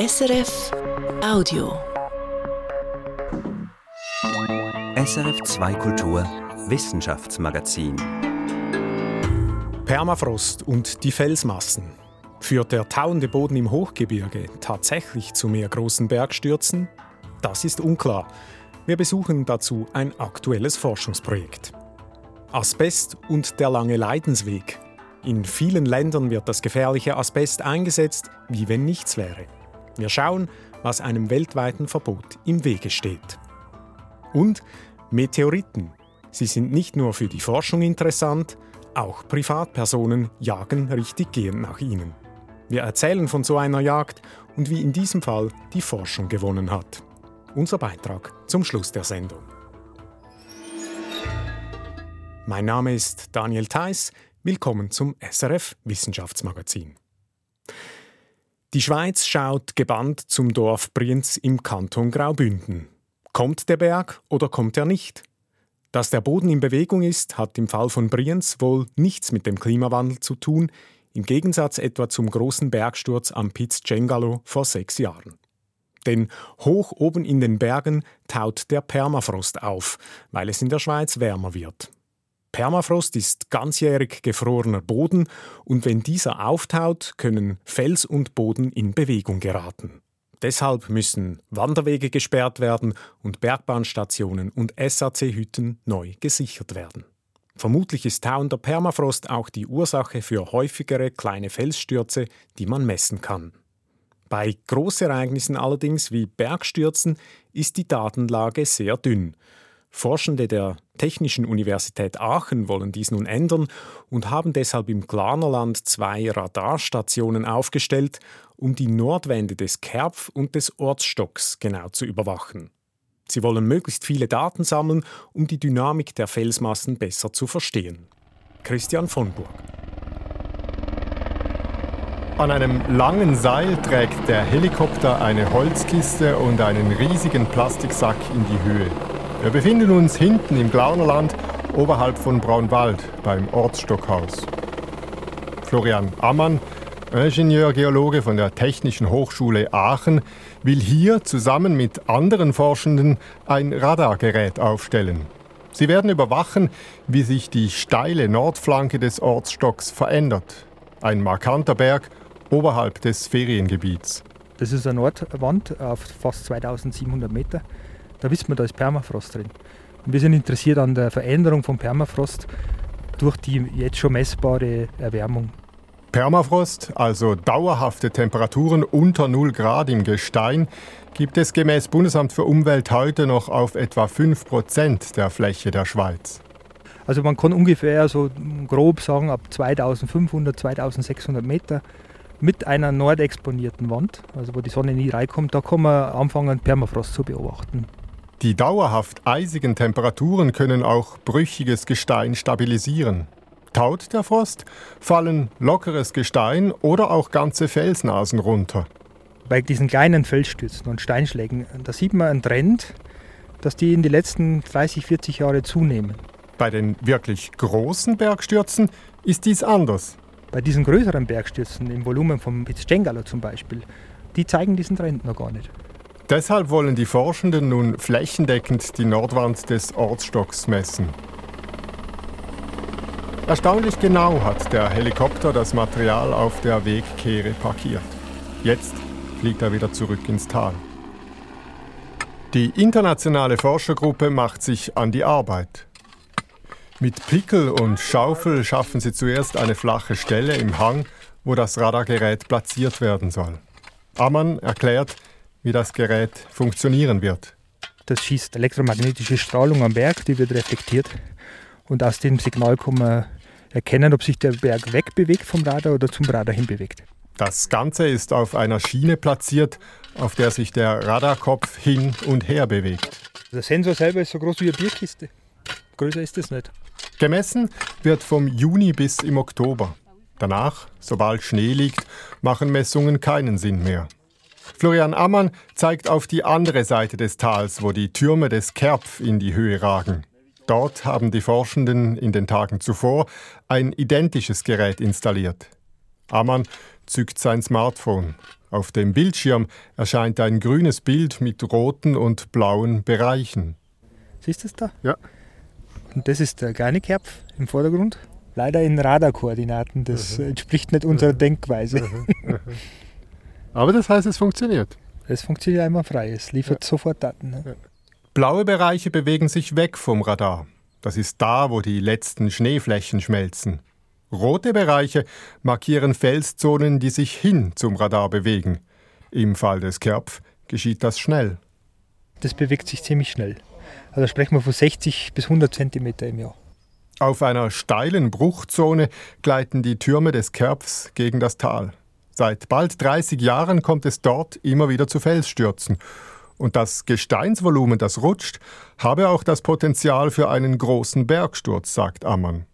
SRF Audio. SRF 2 Kultur Wissenschaftsmagazin. Permafrost und die Felsmassen. Führt der tauende Boden im Hochgebirge tatsächlich zu mehr großen Bergstürzen? Das ist unklar. Wir besuchen dazu ein aktuelles Forschungsprojekt. Asbest und der lange Leidensweg. In vielen Ländern wird das gefährliche Asbest eingesetzt, wie wenn nichts wäre. Wir schauen, was einem weltweiten Verbot im Wege steht. Und Meteoriten. Sie sind nicht nur für die Forschung interessant, auch Privatpersonen jagen richtig gehend nach ihnen. Wir erzählen von so einer Jagd und wie in diesem Fall die Forschung gewonnen hat. Unser Beitrag zum Schluss der Sendung. Mein Name ist Daniel Theiss. Willkommen zum SRF Wissenschaftsmagazin. Die Schweiz schaut gebannt zum Dorf Brienz im Kanton Graubünden. Kommt der Berg oder kommt er nicht? Dass der Boden in Bewegung ist, hat im Fall von Brienz wohl nichts mit dem Klimawandel zu tun, im Gegensatz etwa zum großen Bergsturz am Piz Cengalo vor sechs Jahren. Denn hoch oben in den Bergen taut der Permafrost auf, weil es in der Schweiz wärmer wird. Permafrost ist ganzjährig gefrorener Boden und wenn dieser auftaut, können Fels und Boden in Bewegung geraten. Deshalb müssen Wanderwege gesperrt werden und Bergbahnstationen und SAC-Hütten neu gesichert werden. Vermutlich ist tauender Permafrost auch die Ursache für häufigere kleine Felsstürze, die man messen kann. Bei Großereignissen allerdings wie Bergstürzen ist die Datenlage sehr dünn. Forschende der Technischen Universität Aachen wollen dies nun ändern und haben deshalb im Glarnerland zwei Radarstationen aufgestellt, um die Nordwände des Kerpf und des Ortsstocks genau zu überwachen. Sie wollen möglichst viele Daten sammeln, um die Dynamik der Felsmassen besser zu verstehen. Christian von Burg. An einem langen Seil trägt der Helikopter eine Holzkiste und einen riesigen Plastiksack in die Höhe. Wir befinden uns hinten im Glaunerland, oberhalb von Braunwald, beim Ortsstockhaus. Florian Ammann, Ingenieurgeologe von der Technischen Hochschule Aachen, will hier zusammen mit anderen Forschenden ein Radargerät aufstellen. Sie werden überwachen, wie sich die steile Nordflanke des Ortsstocks verändert. Ein markanter Berg oberhalb des Feriengebiets. Das ist eine Nordwand auf fast 2700 Meter. Da wissen wir, da ist Permafrost drin. Und wir sind interessiert an der Veränderung von Permafrost durch die jetzt schon messbare Erwärmung. Permafrost, also dauerhafte Temperaturen unter 0 Grad im Gestein, gibt es gemäß Bundesamt für Umwelt heute noch auf etwa 5 Prozent der Fläche der Schweiz. Also man kann ungefähr so grob sagen, ab 2500, 2600 Meter mit einer nordexponierten Wand, also wo die Sonne nie reinkommt, da kann man anfangen, Permafrost zu beobachten. Die dauerhaft eisigen Temperaturen können auch brüchiges Gestein stabilisieren. Taut der Frost, fallen lockeres Gestein oder auch ganze Felsnasen runter. Bei diesen kleinen Felsstürzen und Steinschlägen, da sieht man einen Trend, dass die in den letzten 30, 40 Jahren zunehmen. Bei den wirklich großen Bergstürzen ist dies anders. Bei diesen größeren Bergstürzen im Volumen vom Pizzcengalo zum Beispiel, die zeigen diesen Trend noch gar nicht. Deshalb wollen die Forschenden nun flächendeckend die Nordwand des Ortsstocks messen. Erstaunlich genau hat der Helikopter das Material auf der Wegkehre parkiert. Jetzt fliegt er wieder zurück ins Tal. Die internationale Forschergruppe macht sich an die Arbeit. Mit Pickel und Schaufel schaffen sie zuerst eine flache Stelle im Hang, wo das Radargerät platziert werden soll. Ammann erklärt, wie das Gerät funktionieren wird. Das schießt elektromagnetische Strahlung am Berg, die wird reflektiert. Und aus dem Signal kann man erkennen, ob sich der Berg wegbewegt vom Radar oder zum Radar hinbewegt. Das Ganze ist auf einer Schiene platziert, auf der sich der Radarkopf hin und her bewegt. Der Sensor selber ist so groß wie eine Bierkiste. Größer ist es nicht. Gemessen wird vom Juni bis im Oktober. Danach, sobald Schnee liegt, machen Messungen keinen Sinn mehr. Florian Ammann zeigt auf die andere Seite des Tals, wo die Türme des Kerpf in die Höhe ragen. Dort haben die Forschenden in den Tagen zuvor ein identisches Gerät installiert. Ammann zückt sein Smartphone. Auf dem Bildschirm erscheint ein grünes Bild mit roten und blauen Bereichen. Siehst du es da? Ja. Und das ist der kleine Kerpf im Vordergrund. Leider in Radarkoordinaten. Das mhm. entspricht nicht unserer Denkweise. Mhm. Mhm. Aber das heißt, es funktioniert. Es funktioniert einmal frei. Es liefert ja. sofort Daten. Ne? Ja. Blaue Bereiche bewegen sich weg vom Radar. Das ist da, wo die letzten Schneeflächen schmelzen. Rote Bereiche markieren Felszonen, die sich hin zum Radar bewegen. Im Fall des Kerpf geschieht das schnell. Das bewegt sich ziemlich schnell. Also sprechen wir von 60 bis 100 Zentimeter im Jahr. Auf einer steilen Bruchzone gleiten die Türme des Kerpfs gegen das Tal. Seit bald 30 Jahren kommt es dort immer wieder zu Felsstürzen. Und das Gesteinsvolumen, das rutscht, habe auch das Potenzial für einen großen Bergsturz, sagt Ammann.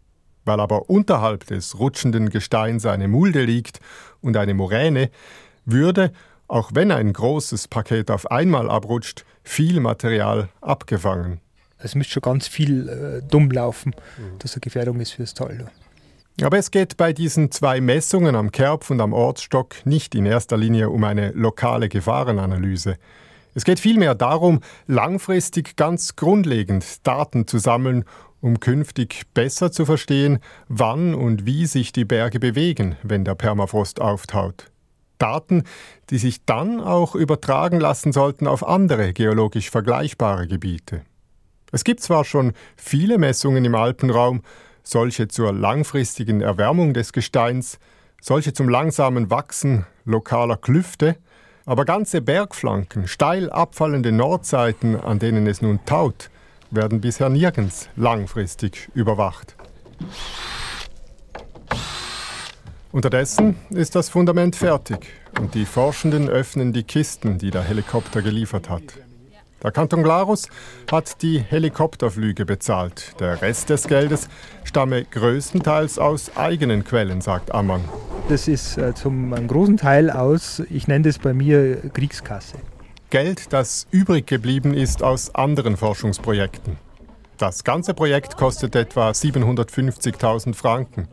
Weil aber unterhalb des rutschenden Gesteins eine Mulde liegt und eine Moräne, würde, auch wenn ein großes Paket auf einmal abrutscht, viel Material abgefangen. Es müsste schon ganz viel äh, dumm laufen, mhm. dass eine Gefährdung ist fürs Tal. Aber es geht bei diesen zwei Messungen am Kerpf und am Ortsstock nicht in erster Linie um eine lokale Gefahrenanalyse. Es geht vielmehr darum, langfristig ganz grundlegend Daten zu sammeln um künftig besser zu verstehen, wann und wie sich die Berge bewegen, wenn der Permafrost auftaut. Daten, die sich dann auch übertragen lassen sollten auf andere geologisch vergleichbare Gebiete. Es gibt zwar schon viele Messungen im Alpenraum, solche zur langfristigen Erwärmung des Gesteins, solche zum langsamen Wachsen lokaler Klüfte, aber ganze Bergflanken, steil abfallende Nordseiten, an denen es nun taut, werden bisher nirgends langfristig überwacht. Unterdessen ist das Fundament fertig und die Forschenden öffnen die Kisten, die der Helikopter geliefert hat. Der Kanton Glarus hat die Helikopterflüge bezahlt. Der Rest des Geldes stamme größtenteils aus eigenen Quellen, sagt Ammann. Das ist äh, zum großen Teil aus, ich nenne das bei mir Kriegskasse. Geld, das übrig geblieben ist aus anderen Forschungsprojekten. Das ganze Projekt kostet etwa 750.000 Franken.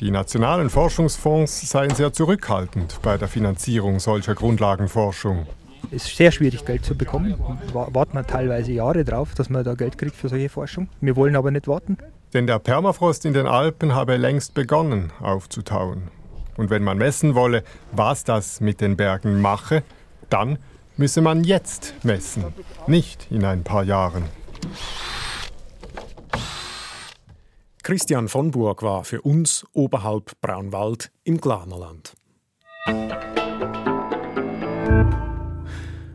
Die nationalen Forschungsfonds seien sehr zurückhaltend bei der Finanzierung solcher Grundlagenforschung. Es ist sehr schwierig, Geld zu bekommen. Warten wir teilweise Jahre drauf, dass man da Geld kriegt für solche Forschung. Wir wollen aber nicht warten. Denn der Permafrost in den Alpen habe längst begonnen aufzutauen. Und wenn man messen wolle, was das mit den Bergen mache, dann müsse man jetzt messen, nicht in ein paar Jahren. Christian von Burg war für uns oberhalb Braunwald im Glanerland.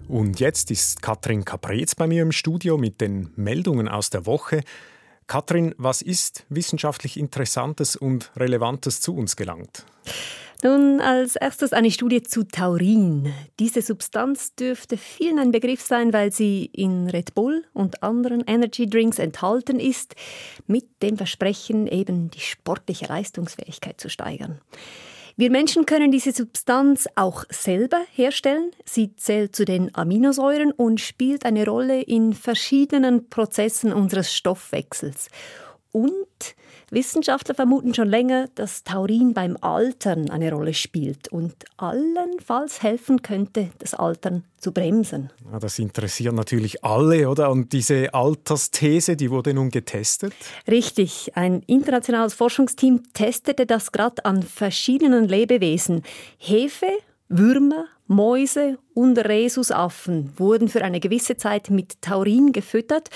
Und jetzt ist Katrin Caprez bei mir im Studio mit den Meldungen aus der Woche. Katrin, was ist wissenschaftlich Interessantes und Relevantes zu uns gelangt? Nun, als erstes eine Studie zu Taurin. Diese Substanz dürfte vielen ein Begriff sein, weil sie in Red Bull und anderen Energy Drinks enthalten ist, mit dem Versprechen, eben die sportliche Leistungsfähigkeit zu steigern. Wir Menschen können diese Substanz auch selber herstellen. Sie zählt zu den Aminosäuren und spielt eine Rolle in verschiedenen Prozessen unseres Stoffwechsels. Und Wissenschaftler vermuten schon länger, dass Taurin beim Altern eine Rolle spielt und allenfalls helfen könnte, das Altern zu bremsen. Ja, das interessiert natürlich alle, oder? Und diese Altersthese, die wurde nun getestet? Richtig. Ein internationales Forschungsteam testete das gerade an verschiedenen Lebewesen. Hefe, Würmer, Mäuse und Rhesusaffen wurden für eine gewisse Zeit mit Taurin gefüttert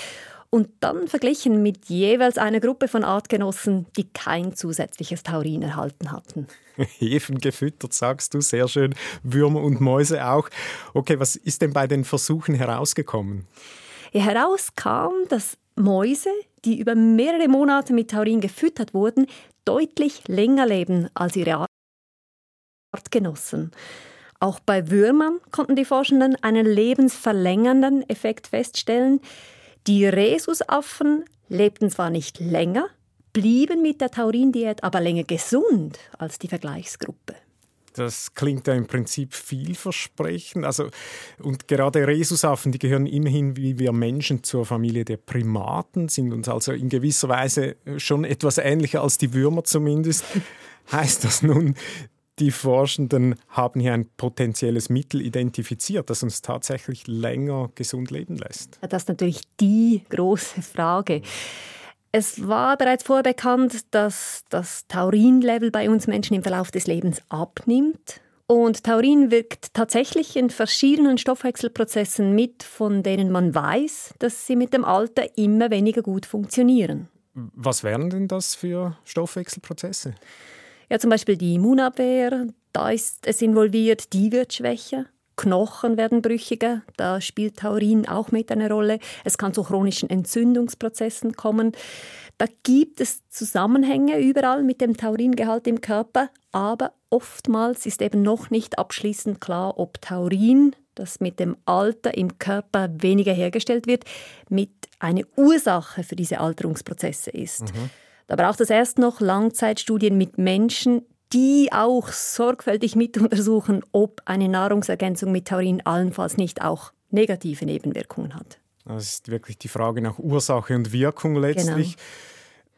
und dann verglichen mit jeweils einer Gruppe von Artgenossen, die kein zusätzliches Taurin erhalten hatten. Hefen gefüttert, sagst du, sehr schön. Würmer und Mäuse auch. Okay, was ist denn bei den Versuchen herausgekommen? Ja, herauskam, dass Mäuse, die über mehrere Monate mit Taurin gefüttert wurden, deutlich länger leben als ihre Artgenossen. Auch bei Würmern konnten die Forschenden einen lebensverlängernden Effekt feststellen. Die Rhesusaffen lebten zwar nicht länger, blieben mit der Taurindiät aber länger gesund als die Vergleichsgruppe. Das klingt ja im Prinzip vielversprechend. Also, und gerade Rhesusaffen, die gehören immerhin wie wir Menschen zur Familie der Primaten, sind uns also in gewisser Weise schon etwas ähnlicher als die Würmer zumindest. heißt das nun, die Forschenden haben hier ein potenzielles Mittel identifiziert, das uns tatsächlich länger gesund leben lässt. Das ist natürlich die große Frage. Es war bereits vorher bekannt, dass das Taurinlevel bei uns Menschen im Verlauf des Lebens abnimmt. Und Taurin wirkt tatsächlich in verschiedenen Stoffwechselprozessen mit, von denen man weiß, dass sie mit dem Alter immer weniger gut funktionieren. Was wären denn das für Stoffwechselprozesse? Ja, zum Beispiel die Immunabwehr, da ist es involviert, die wird schwächer. Knochen werden brüchiger, da spielt Taurin auch mit eine Rolle. Es kann zu chronischen Entzündungsprozessen kommen. Da gibt es Zusammenhänge überall mit dem Tauringehalt im Körper, aber oftmals ist eben noch nicht abschließend klar, ob Taurin, das mit dem Alter im Körper weniger hergestellt wird, mit eine Ursache für diese Alterungsprozesse ist. Mhm. Da braucht es erst noch Langzeitstudien mit Menschen, die auch sorgfältig mit untersuchen, ob eine Nahrungsergänzung mit Taurin allenfalls nicht auch negative Nebenwirkungen hat. Das ist wirklich die Frage nach Ursache und Wirkung letztlich. Genau.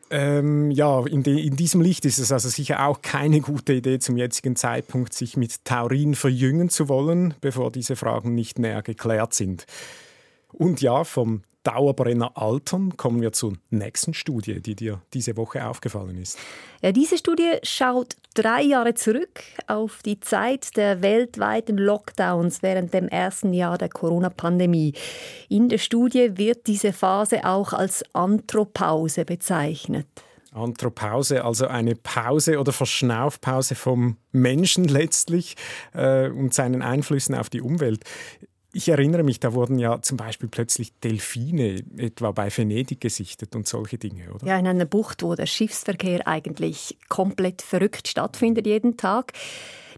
Ähm, ja, in, de, in, diesem Licht ist es also sicher auch keine gute Idee, zum jetzigen Zeitpunkt sich mit Taurin verjüngen zu wollen, bevor diese Fragen nicht näher geklärt sind. Und ja, vom Dauerbrenner altern, kommen wir zur nächsten Studie, die dir diese Woche aufgefallen ist. Ja, diese Studie schaut drei Jahre zurück auf die Zeit der weltweiten Lockdowns während dem ersten Jahr der Corona-Pandemie. In der Studie wird diese Phase auch als Anthropause bezeichnet. Anthropause, also eine Pause oder Verschnaufpause vom Menschen letztlich äh, und seinen Einflüssen auf die Umwelt. Ich erinnere mich, da wurden ja zum Beispiel plötzlich Delfine etwa bei Venedig gesichtet und solche Dinge, oder? Ja, in einer Bucht, wo der Schiffsverkehr eigentlich komplett verrückt stattfindet jeden Tag.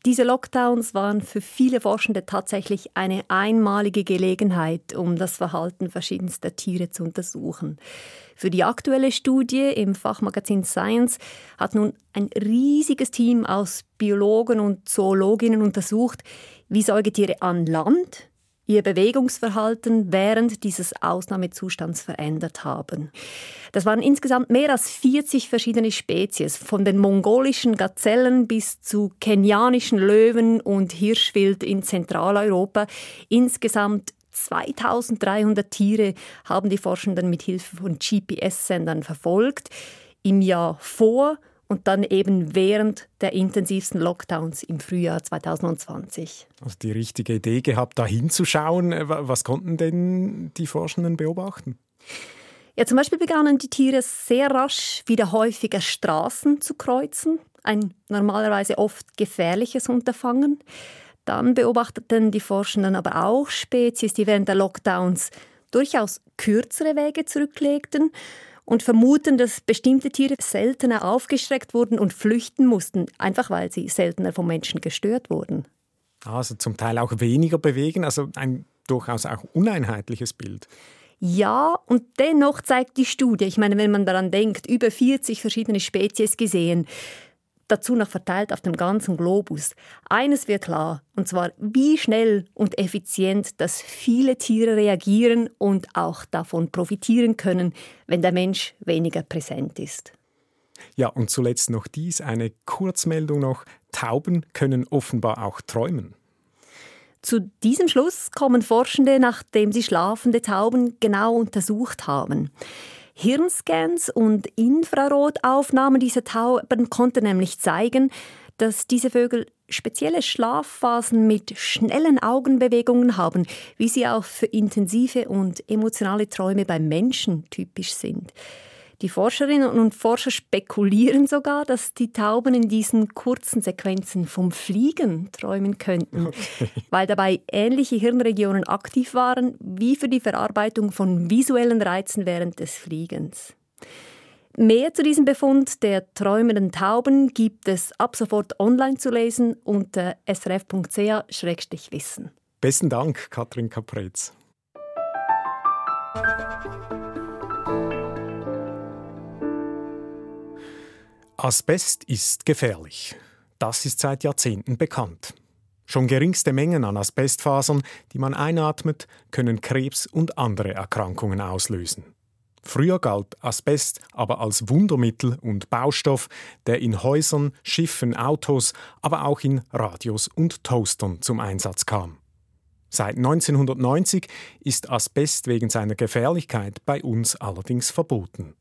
Diese Lockdowns waren für viele Forschende tatsächlich eine einmalige Gelegenheit, um das Verhalten verschiedenster Tiere zu untersuchen. Für die aktuelle Studie im Fachmagazin Science hat nun ein riesiges Team aus Biologen und Zoologinnen untersucht, wie Säugetiere an Land ihr Bewegungsverhalten während dieses Ausnahmezustands verändert haben. Das waren insgesamt mehr als 40 verschiedene Spezies, von den mongolischen Gazellen bis zu kenianischen Löwen und Hirschwild in Zentraleuropa. Insgesamt 2300 Tiere haben die Forschenden mit Hilfe von GPS-Sendern verfolgt. Im Jahr vor und dann eben während der intensivsten Lockdowns im Frühjahr 2020. Also die richtige Idee gehabt, da hinzuschauen. Äh, was konnten denn die Forschenden beobachten? Ja, zum Beispiel begannen die Tiere sehr rasch wieder häufiger Straßen zu kreuzen, ein normalerweise oft gefährliches Unterfangen. Dann beobachteten die Forschenden aber auch Spezies, die während der Lockdowns durchaus kürzere Wege zurücklegten und vermuten, dass bestimmte Tiere seltener aufgeschreckt wurden und flüchten mussten, einfach weil sie seltener vom Menschen gestört wurden. Also zum Teil auch weniger bewegen, also ein durchaus auch uneinheitliches Bild. Ja, und dennoch zeigt die Studie, ich meine, wenn man daran denkt, über 40 verschiedene Spezies gesehen, dazu noch verteilt auf dem ganzen Globus. Eines wird klar, und zwar wie schnell und effizient, dass viele Tiere reagieren und auch davon profitieren können, wenn der Mensch weniger präsent ist. Ja, und zuletzt noch dies, eine Kurzmeldung noch. Tauben können offenbar auch träumen. Zu diesem Schluss kommen Forschende, nachdem sie schlafende Tauben genau untersucht haben. Hirnscans und Infrarotaufnahmen dieser Tauben konnten nämlich zeigen, dass diese Vögel spezielle Schlafphasen mit schnellen Augenbewegungen haben, wie sie auch für intensive und emotionale Träume beim Menschen typisch sind. Die Forscherinnen und Forscher spekulieren sogar, dass die Tauben in diesen kurzen Sequenzen vom Fliegen träumen könnten, okay. weil dabei ähnliche Hirnregionen aktiv waren wie für die Verarbeitung von visuellen Reizen während des Fliegens. Mehr zu diesem Befund der träumenden Tauben gibt es ab sofort online zu lesen unter srf.ch-wissen. Besten Dank, Katrin Kapretz. Asbest ist gefährlich. Das ist seit Jahrzehnten bekannt. Schon geringste Mengen an Asbestfasern, die man einatmet, können Krebs und andere Erkrankungen auslösen. Früher galt Asbest aber als Wundermittel und Baustoff, der in Häusern, Schiffen, Autos, aber auch in Radios und Toastern zum Einsatz kam. Seit 1990 ist Asbest wegen seiner Gefährlichkeit bei uns allerdings verboten.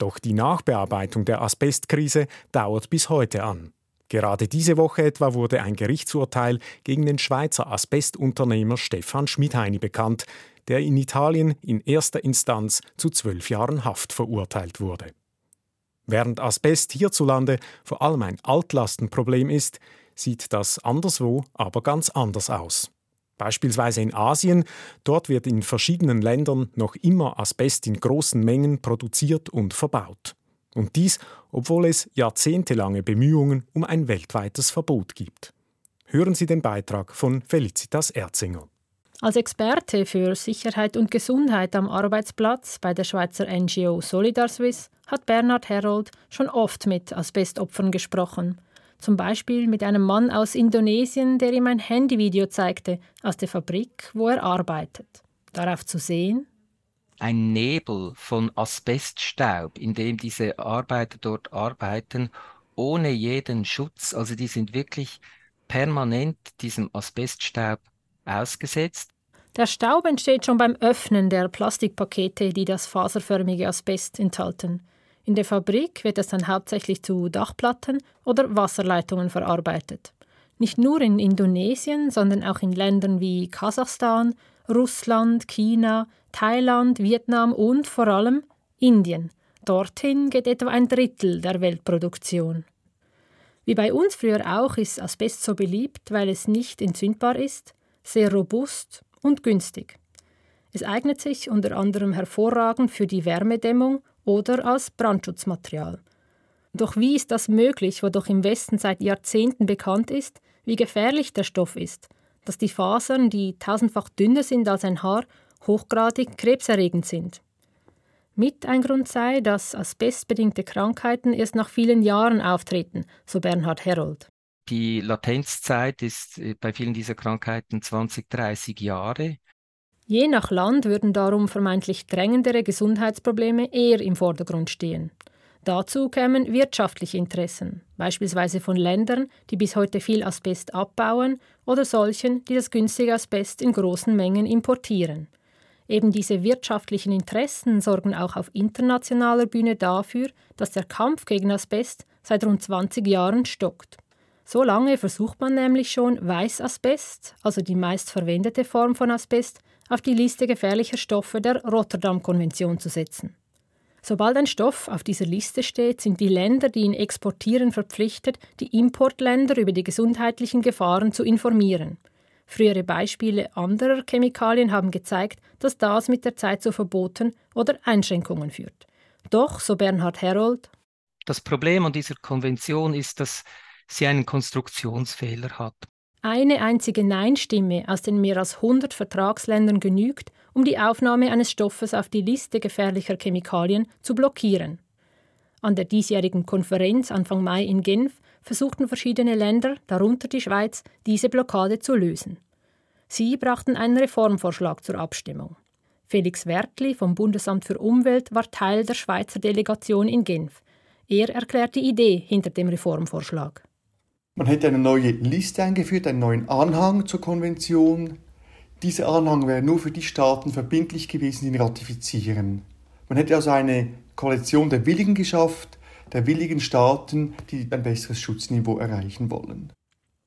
Doch die Nachbearbeitung der Asbestkrise dauert bis heute an. Gerade diese Woche etwa wurde ein Gerichtsurteil gegen den Schweizer Asbestunternehmer Stefan Schmidheini bekannt, der in Italien in erster Instanz zu zwölf Jahren Haft verurteilt wurde. Während Asbest hierzulande vor allem ein Altlastenproblem ist, sieht das anderswo aber ganz anders aus. Beispielsweise in Asien, dort wird in verschiedenen Ländern noch immer Asbest in großen Mengen produziert und verbaut. Und dies, obwohl es jahrzehntelange Bemühungen um ein weltweites Verbot gibt. Hören Sie den Beitrag von Felicitas Erzinger. Als Experte für Sicherheit und Gesundheit am Arbeitsplatz bei der Schweizer NGO Solidarswiss hat Bernhard Herold schon oft mit Asbestopfern gesprochen. Zum Beispiel mit einem Mann aus Indonesien, der ihm ein Handyvideo zeigte aus der Fabrik, wo er arbeitet. Darauf zu sehen ein Nebel von Asbeststaub, in dem diese Arbeiter dort arbeiten, ohne jeden Schutz. Also die sind wirklich permanent diesem Asbeststaub ausgesetzt. Der Staub entsteht schon beim Öffnen der Plastikpakete, die das faserförmige Asbest enthalten. In der Fabrik wird es dann hauptsächlich zu Dachplatten oder Wasserleitungen verarbeitet. Nicht nur in Indonesien, sondern auch in Ländern wie Kasachstan, Russland, China, Thailand, Vietnam und vor allem Indien. Dorthin geht etwa ein Drittel der Weltproduktion. Wie bei uns früher auch ist Asbest so beliebt, weil es nicht entzündbar ist, sehr robust und günstig. Es eignet sich unter anderem hervorragend für die Wärmedämmung oder als Brandschutzmaterial. Doch wie ist das möglich, wo doch im Westen seit Jahrzehnten bekannt ist, wie gefährlich der Stoff ist, dass die Fasern, die tausendfach dünner sind als ein Haar, hochgradig krebserregend sind? Mit ein Grund sei, dass asbestbedingte Krankheiten erst nach vielen Jahren auftreten, so Bernhard Herold. Die Latenzzeit ist äh, bei vielen dieser Krankheiten 20, 30 Jahre. Je nach Land würden darum vermeintlich drängendere Gesundheitsprobleme eher im Vordergrund stehen. Dazu kämen wirtschaftliche Interessen, beispielsweise von Ländern, die bis heute viel Asbest abbauen, oder solchen, die das günstige Asbest in großen Mengen importieren. Eben diese wirtschaftlichen Interessen sorgen auch auf internationaler Bühne dafür, dass der Kampf gegen Asbest seit rund 20 Jahren stockt. So lange versucht man nämlich schon, Weißasbest, also die meistverwendete Form von Asbest, auf die Liste gefährlicher Stoffe der Rotterdam-Konvention zu setzen. Sobald ein Stoff auf dieser Liste steht, sind die Länder, die ihn exportieren, verpflichtet, die Importländer über die gesundheitlichen Gefahren zu informieren. Frühere Beispiele anderer Chemikalien haben gezeigt, dass das mit der Zeit zu Verboten oder Einschränkungen führt. Doch, so Bernhard Herold, das Problem an dieser Konvention ist, dass sie einen Konstruktionsfehler hat. Eine einzige Nein-Stimme aus den mehr als 100 Vertragsländern genügt, um die Aufnahme eines Stoffes auf die Liste gefährlicher Chemikalien zu blockieren. An der diesjährigen Konferenz Anfang Mai in Genf versuchten verschiedene Länder, darunter die Schweiz, diese Blockade zu lösen. Sie brachten einen Reformvorschlag zur Abstimmung. Felix Wertli vom Bundesamt für Umwelt war Teil der Schweizer Delegation in Genf. Er erklärt die Idee hinter dem Reformvorschlag. Man hätte eine neue Liste eingeführt, einen neuen Anhang zur Konvention. Dieser Anhang wäre nur für die Staaten verbindlich gewesen, die ihn ratifizieren. Man hätte also eine Koalition der Willigen geschafft, der willigen Staaten, die ein besseres Schutzniveau erreichen wollen.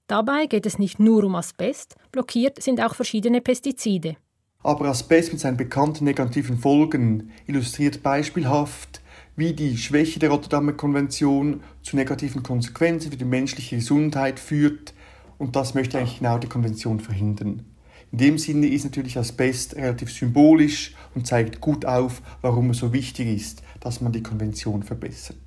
Dabei geht es nicht nur um Asbest, blockiert sind auch verschiedene Pestizide. Aber Asbest mit seinen bekannten negativen Folgen illustriert beispielhaft wie die Schwäche der Rotterdamer Konvention zu negativen Konsequenzen für die menschliche Gesundheit führt. Und das möchte eigentlich genau die Konvention verhindern. In dem Sinne ist natürlich Asbest relativ symbolisch und zeigt gut auf, warum es so wichtig ist, dass man die Konvention verbessert.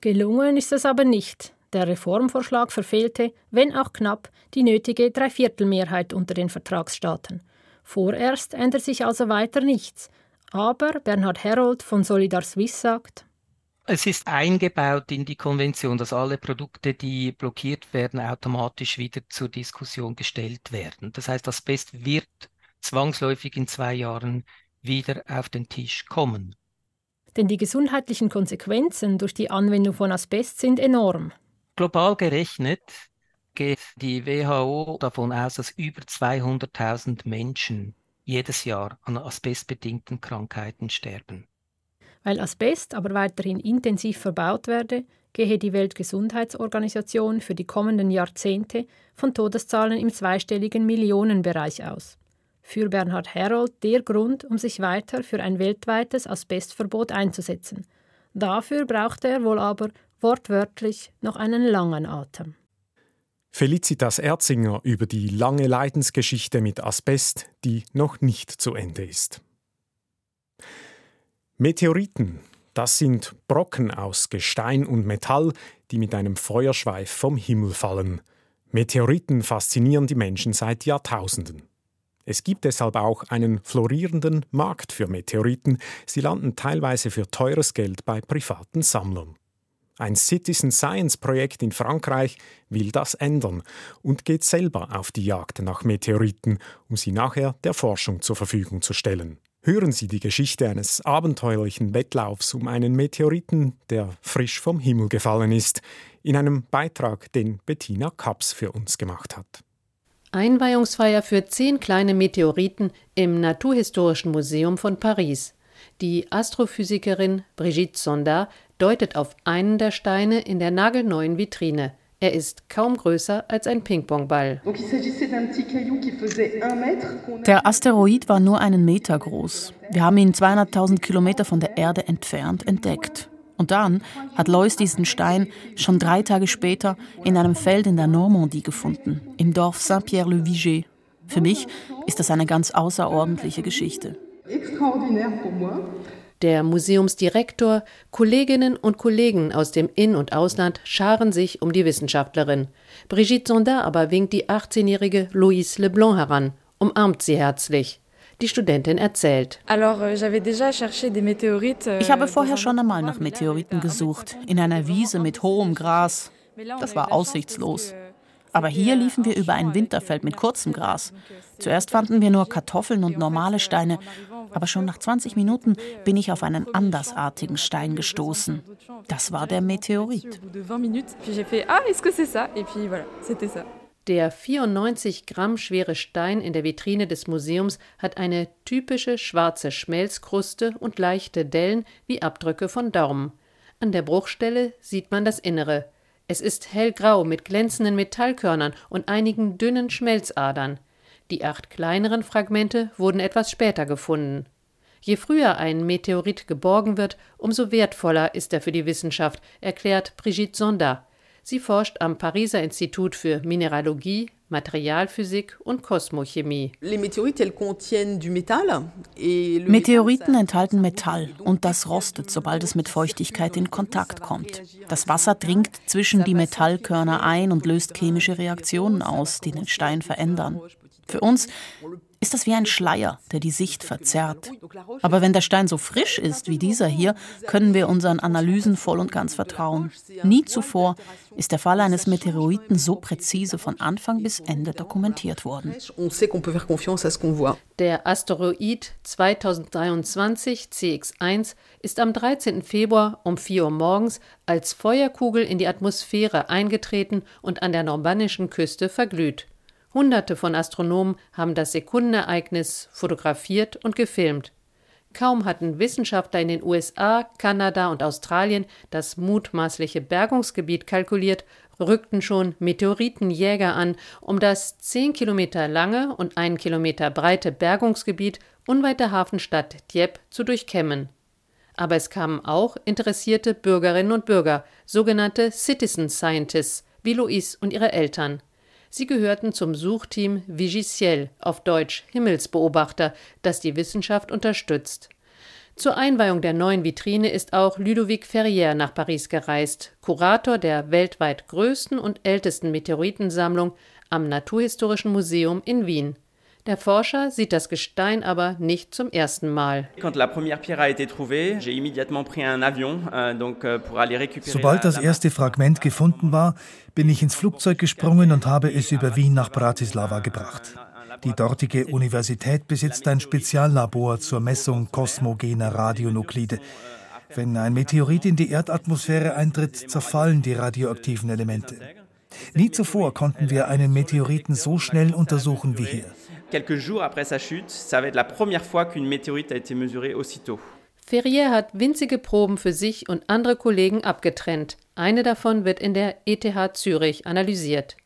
Gelungen ist es aber nicht. Der Reformvorschlag verfehlte, wenn auch knapp, die nötige Dreiviertelmehrheit unter den Vertragsstaaten. Vorerst ändert sich also weiter nichts. Aber Bernhard Herold von Solidar Suisse sagt, es ist eingebaut in die Konvention, dass alle Produkte, die blockiert werden, automatisch wieder zur Diskussion gestellt werden. Das heißt, Asbest wird zwangsläufig in zwei Jahren wieder auf den Tisch kommen. Denn die gesundheitlichen Konsequenzen durch die Anwendung von Asbest sind enorm. Global gerechnet geht die WHO davon aus, dass über 200.000 Menschen jedes Jahr an asbestbedingten Krankheiten sterben. Weil Asbest aber weiterhin intensiv verbaut werde, gehe die Weltgesundheitsorganisation für die kommenden Jahrzehnte von Todeszahlen im zweistelligen Millionenbereich aus. Für Bernhard Herold der Grund, um sich weiter für ein weltweites Asbestverbot einzusetzen. Dafür brauchte er wohl aber wortwörtlich noch einen langen Atem. Felicitas Erzinger über die lange Leidensgeschichte mit Asbest, die noch nicht zu Ende ist. Meteoriten, das sind Brocken aus Gestein und Metall, die mit einem Feuerschweif vom Himmel fallen. Meteoriten faszinieren die Menschen seit Jahrtausenden. Es gibt deshalb auch einen florierenden Markt für Meteoriten. Sie landen teilweise für teures Geld bei privaten Sammlern. Ein Citizen Science Projekt in Frankreich will das ändern und geht selber auf die Jagd nach Meteoriten, um sie nachher der Forschung zur Verfügung zu stellen. Hören Sie die Geschichte eines abenteuerlichen Wettlaufs um einen Meteoriten, der frisch vom Himmel gefallen ist, in einem Beitrag, den Bettina Kaps für uns gemacht hat. Einweihungsfeier für zehn kleine Meteoriten im Naturhistorischen Museum von Paris. Die Astrophysikerin Brigitte Sonda deutet auf einen der Steine in der nagelneuen Vitrine. Er ist kaum größer als ein Ping-Pong-Ball. Der Asteroid war nur einen Meter groß. Wir haben ihn 200.000 Kilometer von der Erde entfernt entdeckt. Und dann hat Lois diesen Stein schon drei Tage später in einem Feld in der Normandie gefunden, im Dorf Saint-Pierre-le-Viger. Für mich ist das eine ganz außerordentliche Geschichte. Extraordinaire pour moi. Der Museumsdirektor, Kolleginnen und Kollegen aus dem In- und Ausland scharen sich um die Wissenschaftlerin. Brigitte Sondar aber winkt die 18-jährige Louise Leblanc heran, umarmt sie herzlich. Die Studentin erzählt. Euh, euh, ich habe vorher schon einmal nach Meteoriten gesucht, in einer Wiese mit hohem Gras. Das war aussichtslos. Aber hier liefen wir über ein Winterfeld mit kurzem Gras. Zuerst fanden wir nur Kartoffeln und normale Steine, aber schon nach 20 Minuten bin ich auf einen andersartigen Stein gestoßen. Das war der Meteorit. Der 94 Gramm schwere Stein in der Vitrine des Museums hat eine typische schwarze Schmelzkruste und leichte Dellen wie Abdrücke von Daumen. An der Bruchstelle sieht man das Innere. Es ist hellgrau mit glänzenden Metallkörnern und einigen dünnen Schmelzadern. Die acht kleineren Fragmente wurden etwas später gefunden. Je früher ein Meteorit geborgen wird, umso wertvoller ist er für die Wissenschaft, erklärt Brigitte Sonda. Sie forscht am Pariser Institut für Mineralogie, Materialphysik und Kosmochemie. Meteoriten enthalten Metall und das rostet, sobald es mit Feuchtigkeit in Kontakt kommt. Das Wasser dringt zwischen die Metallkörner ein und löst chemische Reaktionen aus, die den Stein verändern. Für uns ist das wie ein Schleier, der die Sicht verzerrt. Aber wenn der Stein so frisch ist wie dieser hier, können wir unseren Analysen voll und ganz vertrauen. Nie zuvor ist der Fall eines Meteoriten so präzise von Anfang bis Ende dokumentiert worden. Der Asteroid 2023 CX1 ist am 13. Februar um 4 Uhr morgens als Feuerkugel in die Atmosphäre eingetreten und an der normannischen Küste verglüht. Hunderte von Astronomen haben das Sekundenereignis fotografiert und gefilmt. Kaum hatten Wissenschaftler in den USA, Kanada und Australien das mutmaßliche Bergungsgebiet kalkuliert, rückten schon Meteoritenjäger an, um das 10 Kilometer lange und 1 Kilometer breite Bergungsgebiet unweit der Hafenstadt Dieppe zu durchkämmen. Aber es kamen auch interessierte Bürgerinnen und Bürger, sogenannte Citizen Scientists, wie Louise und ihre Eltern. Sie gehörten zum Suchteam Vigiciel, auf Deutsch Himmelsbeobachter, das die Wissenschaft unterstützt. Zur Einweihung der neuen Vitrine ist auch Ludovic Ferrier nach Paris gereist, Kurator der weltweit größten und ältesten Meteoritensammlung am Naturhistorischen Museum in Wien. Der Forscher sieht das Gestein aber nicht zum ersten Mal. Euh, euh, Sobald das erste Fragment gefunden war, bin ich ins Flugzeug gesprungen und habe es über Wien nach Bratislava gebracht. Die dortige Universität besitzt ein Speziallabor zur Messung kosmogener Radionuklide. Wenn ein Meteorit in die Erdatmosphäre eintritt, zerfallen die radioaktiven Elemente. Nie zuvor konnten wir einen Meteoriten so schnell untersuchen wie hier. Quelques jours après sa chute, ça va être la première fois qu'une météorite a été mesurée aussitôt. Ferrier hat winzige Proben für sich und andere Kollegen abgetrennt. Eine davon wird in der ETH Zürich analysiert.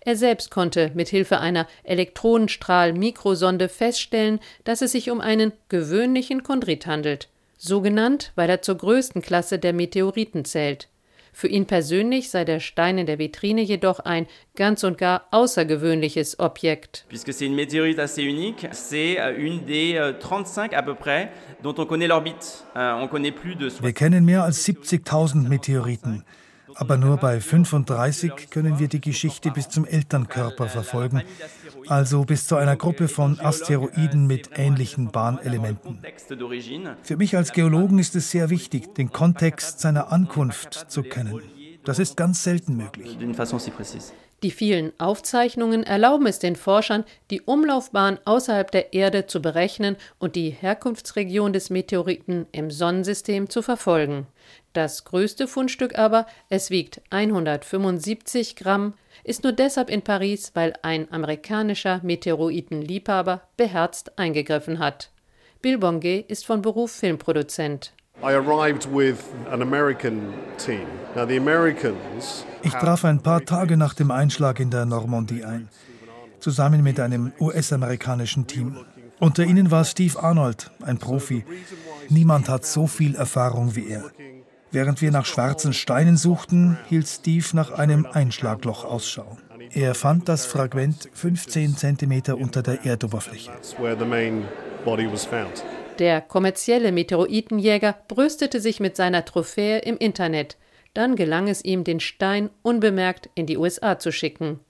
Er selbst konnte mit Hilfe einer Elektronenstrahl-Mikrosonde feststellen, dass es sich um einen gewöhnlichen Chondrit handelt, so genannt, weil er zur größten Klasse der Meteoriten zählt. Für ihn persönlich sei der Stein in der Vitrine jedoch ein ganz und gar außergewöhnliches Objekt. Puisque c'est une météorite assez unique, c'est euh, une des 35 euh, à peu près dont on connaît l'orbite. Euh, on connaît plus de Wir kennen mehr als 70.000 Meteoriten. Aber nur bei 35 können wir die Geschichte bis zum Elternkörper verfolgen, also bis zu einer Gruppe von Asteroiden mit ähnlichen Bahnelementen. Für mich als Geologen ist es sehr wichtig, den Kontext seiner Ankunft zu kennen. Das ist ganz selten möglich. Die vielen Aufzeichnungen erlauben es den Forschern, die Umlaufbahn außerhalb der Erde zu berechnen und die Herkunftsregion des Meteoriten im Sonnensystem zu verfolgen. Das größte Fundstück aber, es wiegt 175 Gramm, ist nur deshalb in Paris, weil ein amerikanischer Meteoritenliebhaber beherzt eingegriffen hat. Bill Bongé ist von Beruf Filmproduzent. Ich traf ein paar Tage nach dem Einschlag in der Normandie ein, zusammen mit einem US-amerikanischen Team. Unter ihnen war Steve Arnold, ein Profi. Niemand hat so viel Erfahrung wie er. Während wir nach schwarzen Steinen suchten, hielt Steve nach einem Einschlagloch Ausschau. Er fand das Fragment 15 cm unter der Erdoberfläche. Der kommerzielle Meteoritenjäger brüstete sich mit seiner Trophäe im Internet. Dann gelang es ihm, den Stein unbemerkt in die USA zu schicken.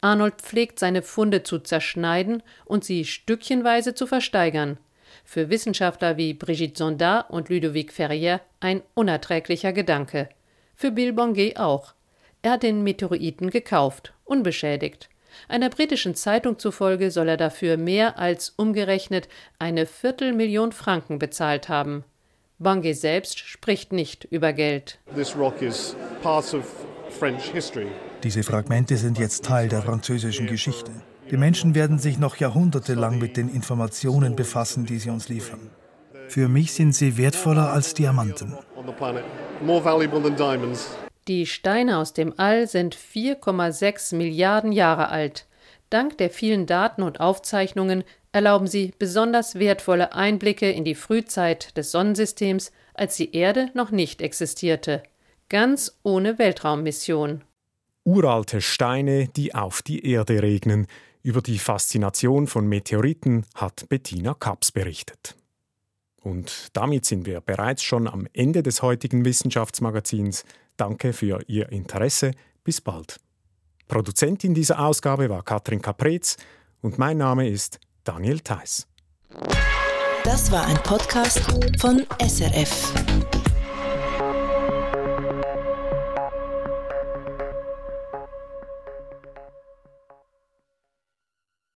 Arnold pflegt seine Funde zu zerschneiden und sie stückchenweise zu versteigern für Wissenschaftler wie Brigitte Sondard und Ludovic Ferrier ein unerträglicher Gedanke. Für Bill Bongé auch. Er hat den Meteoriten gekauft, unbeschädigt. Einer britischen Zeitung zufolge soll er dafür mehr als umgerechnet eine Viertelmillion Franken bezahlt haben. Bongé selbst spricht nicht über Geld. Diese Fragmente sind jetzt Teil der französischen Geschichte. Die Menschen werden sich noch jahrhundertelang mit den Informationen befassen, die sie uns liefern. Für mich sind sie wertvoller als Diamanten. Die Steine aus dem All sind 4,6 Milliarden Jahre alt. Dank der vielen Daten und Aufzeichnungen erlauben sie besonders wertvolle Einblicke in die Frühzeit des Sonnensystems, als die Erde noch nicht existierte. Ganz ohne Weltraummission. Uralte Steine, die auf die Erde regnen, über die Faszination von Meteoriten hat Bettina Kaps berichtet. Und damit sind wir bereits schon am Ende des heutigen Wissenschaftsmagazins. Danke für Ihr Interesse. Bis bald. Produzentin dieser Ausgabe war Katrin Caprez und mein Name ist Daniel Theiss. Das war ein Podcast von SRF.